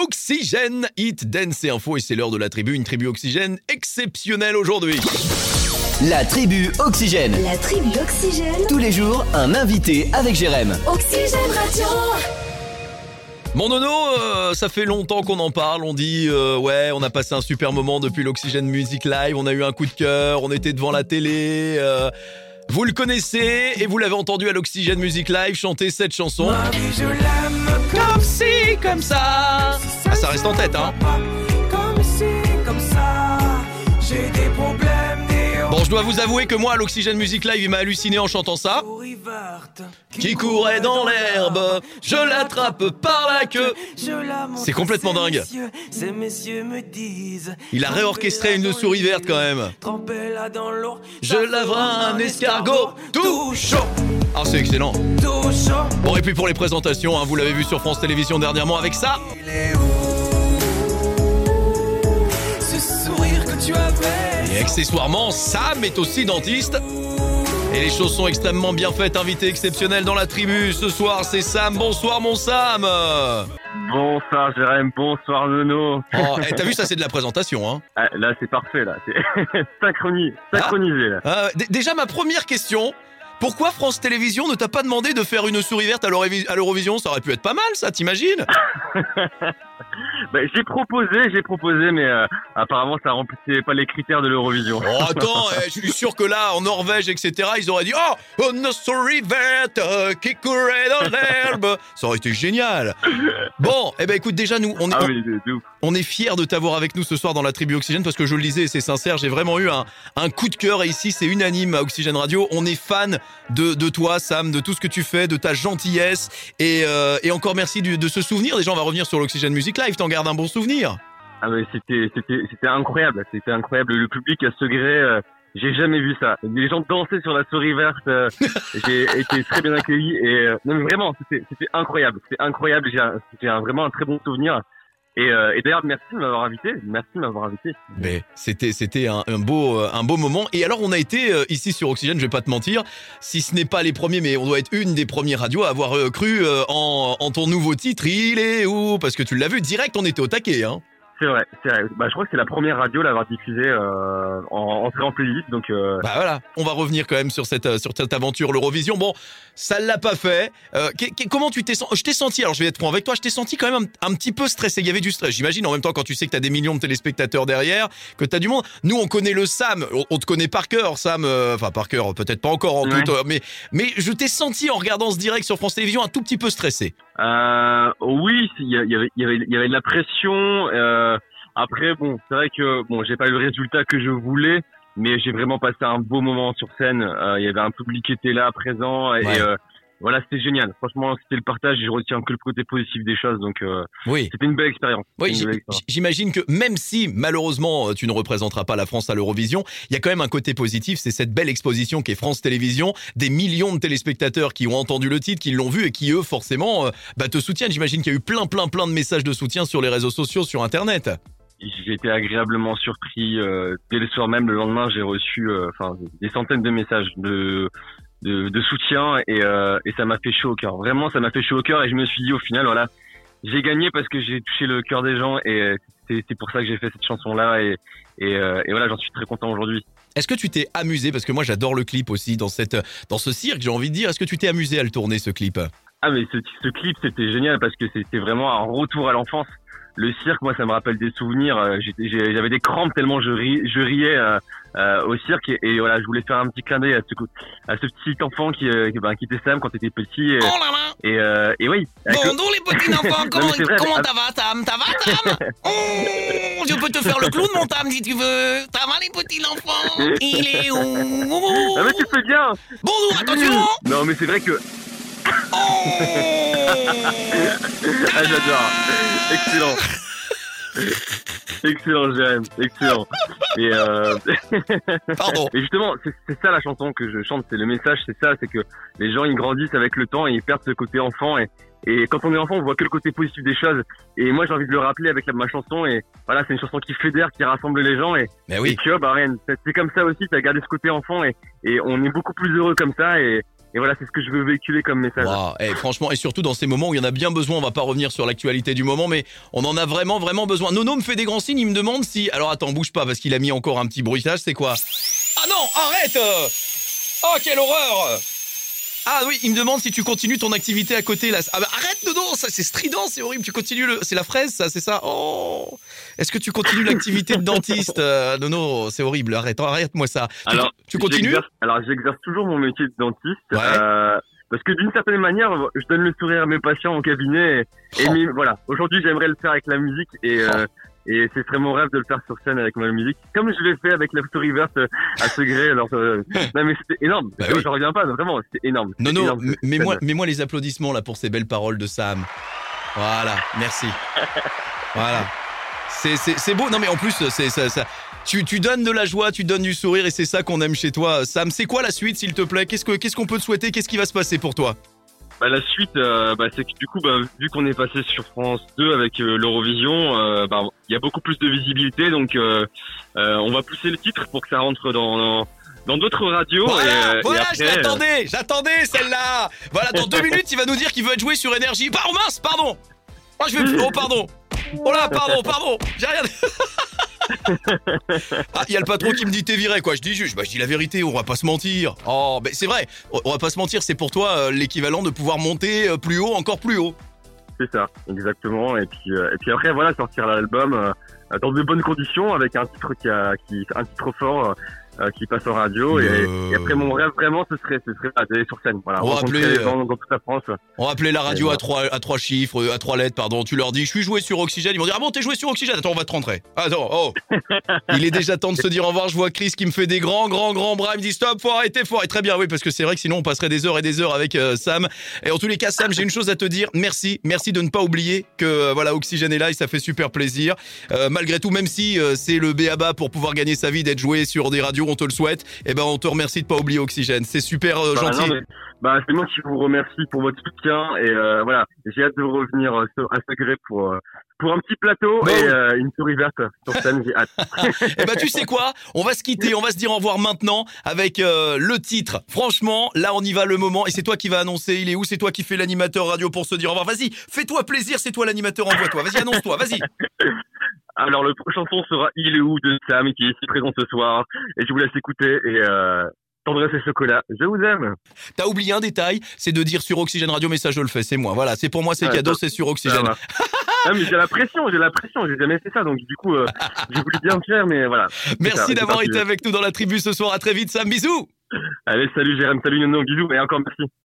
Oxygène, Hit, Dance et Info et c'est l'heure de la tribu, une tribu Oxygène exceptionnelle aujourd'hui. La tribu Oxygène. La tribu Oxygène. Tous les jours, un invité avec Jérém. Oxygène Radio. Mon nono, euh, ça fait longtemps qu'on en parle, on dit euh, ouais on a passé un super moment depuis l'Oxygène Music Live, on a eu un coup de cœur, on était devant la télé... euh, vous le connaissez et vous l'avez entendu à l'Oxygène Music Live chanter cette chanson. Comme si, comme ça. Ça reste en tête, hein. Bon, je dois vous avouer que moi, à l'Oxygène Music Live, il m'a halluciné en chantant ça. Qui courait dans l'herbe, je l'attrape par la queue. C'est complètement dingue. Ces messieurs me disent. Il a réorchestré une souris verte quand même. Je laverai un escargot tout chaud. Ah, c'est excellent. Bon, et puis pour les présentations, hein, vous l'avez vu sur France Télévisions dernièrement avec ça. Il est où Et accessoirement, Sam est aussi dentiste. Et les choses sont extrêmement bien faites. Invité exceptionnel dans la tribu. Ce soir, c'est Sam. Bonsoir, mon Sam. Oh, Bonsoir Jérém, bonsoir Nono. eh, t'as vu, ça, c'est de la présentation. Hein. Ah, là c'est parfait là, c'est synchronisé, synchronisé là. Ah, d- déjà, ma première question. Pourquoi France Télévisions ne t'a pas demandé de faire une souris verte à l'Eurovision? Ça aurait pu être pas mal, ça, t'imagines? Bah, j'ai proposé, j'ai proposé, mais euh, apparemment ça remplissait pas les critères de l'Eurovision. Oh, attends, eh, je suis sûr que là, en Norvège, etc., ils auraient dit Oh, une souris verte euh, qui courait dans l'herbe Ça aurait été génial Bon, eh ben écoute, déjà, nous, on est, Ah oui, on est fiers de t'avoir avec nous ce soir dans la tribu Oxygène parce que je le disais, c'est sincère, j'ai vraiment eu un, un coup de cœur et ici c'est unanime à Oxygène Radio. On est fan de, de toi, Sam, de tout ce que tu fais, de ta gentillesse et, euh, et encore merci du- de ce souvenir. Déjà, on va revenir sur l'Oxygène Music Live, t'en gardes un bon souvenir. Ah mais c'était, incroyable, c'était incroyable. Le public à ce gré, euh, j'ai jamais vu ça. Les gens dansaient sur la souris verte, euh, j'ai été très bien accueilli et euh, non mais vraiment, c'était, incroyable, c'était incroyable. J'ai, vraiment un très bon souvenir. Et, euh, et d'ailleurs, merci de m'avoir invité, merci de m'avoir invité. Mais c'était c'était un, beau euh, un beau moment et alors on a été euh, ici sur Oxygène, je vais pas te mentir, si ce n'est pas les premiers mais on doit être une des premières radios à avoir euh, cru euh, en, en ton nouveau titre, il est où? Parce que tu l'as vu direct, on était au taquet hein. C'est vrai, c'est vrai. Bah, je crois que c'est la première radio à l'avoir diffusée euh, en entrée en playlist, donc euh, Bah voilà, on va revenir quand même sur cette euh, sur cette aventure l'Eurovision. Bon, ça l'a pas fait. Euh, comment tu t'es senti Je t'ai senti. Alors je vais être franc avec toi. Je t'ai senti quand même un, un petit peu stressé. Il y avait du stress. J'imagine en même temps quand tu sais que t'as des millions de téléspectateurs derrière, que t'as du monde. Nous on connaît le Sam. On, on te connaît par cœur, Sam. euh, Enfin par cœur, peut-être pas encore en Ouais. tout. euh, mais mais je t'ai senti en regardant ce direct sur France Télévisions un tout petit peu stressé. Euh, oui, il y, avait, il y, avait, il y avait de la pression. Euh, après, bon, c'est vrai que bon, j'ai pas eu le résultat que je voulais, mais j'ai vraiment passé un beau moment sur scène. Euh, il y avait un public qui était là, présent, et Ouais. euh, voilà, c'était génial. Franchement, c'était le partage. Je retiens que le côté positif des choses, donc euh, Oui. c'était une belle expérience. Oui, j'imagine que même si malheureusement euh, tu ne représenteras pas la France à l'Eurovision, il y a quand même un côté positif, c'est cette belle exposition qui est France Télévisions, des millions de téléspectateurs qui ont entendu le titre, qui l'ont vu et qui eux forcément euh, bah, te soutiennent. J'imagine qu'il y a eu plein plein plein de messages de soutien sur les réseaux sociaux, sur Internet. J'ai été agréablement surpris. Euh, dès le soir même, le lendemain, j'ai reçu euh, enfin des centaines de messages de de, de soutien et, euh, et ça m'a fait chaud au cœur. Vraiment, ça m'a fait chaud au cœur et je me suis dit au final, voilà, j'ai gagné parce que j'ai touché le cœur des gens et c'est c'est pour ça que j'ai fait cette chanson là et et, euh, et voilà, j'en suis très content aujourd'hui. Est-ce que tu t'es amusé parce que moi j'adore le clip aussi dans cette dans ce cirque, j'ai envie de dire. Est-ce que tu t'es amusé à le tourner ce clip? Ah mais ce, ce clip c'était génial parce que c'était vraiment un retour à l'enfance. Le cirque, moi, ça me rappelle des souvenirs. Euh, J'avais des crampes tellement je, ri- je riais euh, euh, au cirque et, et voilà, je voulais faire un petit clin d'œil à à ce petit enfant qui, euh, qui, ben, qui était Sam quand t'étais petit. Et, Oh là là. et, euh, et oui, avec le- Bonjour les petits enfants, Non, comment, ça va Tam Ça va Tam oh, Je peux te faire le clown mon Tam si tu veux. Ça va les petits enfants? Il est où? Ah mais tu fais bien. Bonjour, attention. Non mais c'est vrai que oh ah, j'adore. Excellent. excellent, Jérém. Excellent. Et, euh... Pardon. et justement, c'est ça la chanson que je chante. C'est le message, c'est ça. C'est que les gens, ils grandissent avec le temps et ils perdent ce côté enfant. Et, et quand on est enfant, on voit que le côté positif des choses. Et moi, j'ai envie de le rappeler avec la, ma chanson. Et voilà, c'est une chanson qui fédère, qui rassemble les gens. Et, Mais et oui. tu vois, bah, c'est comme ça aussi. T'as gardé ce côté enfant et, et on est beaucoup plus heureux comme ça. Et, et voilà, c'est ce que je veux véhiculer comme message. Eh, franchement, et surtout dans ces moments où il y en a bien besoin, on va pas revenir sur l'actualité du moment, mais on en a vraiment, vraiment besoin. Nono me fait des grands signes, il me demande si... Alors attends, bouge pas, parce qu'il a mis encore un petit bruitage, c'est quoi? Ah non, arrête Oh, quelle horreur ah oui, il me demande si tu continues ton activité à côté là. Ah bah arrête Nono, ça c'est strident, c'est horrible. Tu continues le, c'est la fraise ça, c'est ça. Oh, est-ce que tu continues l'activité de dentiste euh, Nono, c'est horrible. Arrête, arrête-moi ça. Alors, tu, continues? Alors, j'exerce toujours mon métier de dentiste. Ouais. euh, parce que d'une certaine manière, je donne le sourire à mes patients au cabinet. Et, et Oh. voilà, aujourd'hui, j'aimerais le faire avec la musique et euh, et ce serait mon rêve de le faire sur scène avec ma musique, comme je l'ai fait avec la story verte euh, à Segré. Alors, euh, non mais c'était énorme. Bah je, oui. reviens pas, vraiment, c'était énorme. C'était Nono, énorme, m- cette mets-moi, scène. mets-moi les applaudissements là pour ces belles paroles de Sam. Voilà, merci. Voilà. C'est, beau. Non mais en plus, c'est ça, ça. Tu, tu donnes de la joie, tu donnes du sourire et c'est ça qu'on aime chez toi. Sam, c'est quoi la suite s'il te plaît? Qu'est-ce que, qu'est-ce qu'on peut te souhaiter? Qu'est-ce qui va se passer pour toi? Bah, la suite, euh, bah, c'est que du coup, bah, vu qu'on est passé sur France 2 avec euh, l'Eurovision, euh, bah, il y a beaucoup plus de visibilité, donc euh, euh, on va pousser le titre pour que ça rentre dans dans- dans d'autres radios. Voilà, et, et voilà, après, je l'attendais, j'attendais celle-là. Voilà, dans deux minutes, il va nous dire qu'il veut être joué sur énergie. Pardon, mince, pardon. Oh, je vais, oh, pardon. Oh là, pardon, pardon. J'ai rien. Ah, il y a le patron qui me dit t'es viré quoi. Je dis juste, bah je dis la vérité, on va pas se mentir. Oh, mais c'est vrai, on va pas se mentir, c'est pour toi euh, l'équivalent de pouvoir monter euh, plus haut, encore plus haut. c'est ça, exactement. Et puis euh, et puis après, voilà, sortir l'album dans de bonnes conditions avec un titre qui a un titre fort. Euh, qui passe en radio et, et après mon rêve vraiment ce serait ce serait d'aller sur scène voilà On va appeler, les gens dans toute la France On va appeler la radio à trois, à trois chiffres, euh, à trois lettres, pardon. Tu leur dis, je suis joué sur Oxygène. Ils vont dire, ah bon, t'es joué sur Oxygène? Attends, on va te rentrer. Attends, oh. Il est déjà temps de se dire au revoir. Je vois Chris qui me fait des grands, grands, grands bras. Il me dit, stop, faut arrêter, faut arrêter. Très bien, oui, parce que c'est vrai que sinon on passerait des heures et des heures avec euh, Sam. Et en tous les cas, Sam, j'ai une chose à te dire. Merci, merci de ne pas oublier que euh, voilà, Oxygène est là et ça fait super plaisir. Malgré tout, même si c'est le béaba pour pouvoir gagner sa vie d'être joué sur des radios, on te le souhaite. Et ben, on te remercie de pas oublier Oxygène. C'est super euh, Bah, gentil. non, mais- bah, c'est moi qui vous remercie pour votre soutien et euh, voilà, j'ai hâte de revenir euh, à Segré pour euh, pour un petit plateau Bah et euh, une souris verte sur scène, j'ai hâte. Eh ben tu sais quoi? On va se quitter, on va se dire au revoir maintenant avec euh, le titre. Franchement, là on y va le moment et c'est toi qui va annoncer. Il est où? C'est toi qui fais l'animateur radio pour se dire au revoir. Vas-y, fais-toi plaisir, c'est toi l'animateur, envoie-toi. Vas-y, annonce-toi, vas-y. Alors le prochain son sera Il est où de Sam qui est ici présent ce soir et je vous laisse écouter et euh, tendresse et chocolat, je vous aime. T'as oublié un détail, c'est de dire sur Oxygène Radio, mais ça je le fais, c'est moi. Voilà, c'est pour moi, c'est cadeau, c'est sur Oxygène. Ah, mais j'ai la pression, j'ai la pression, j'ai jamais fait ça donc du coup euh, j'ai voulu bien le faire mais voilà. Merci d'avoir été avec nous dans la tribu ce soir. À très vite, Sam. Bisous. Allez salut Jérém, salut Nono, bisous et encore merci.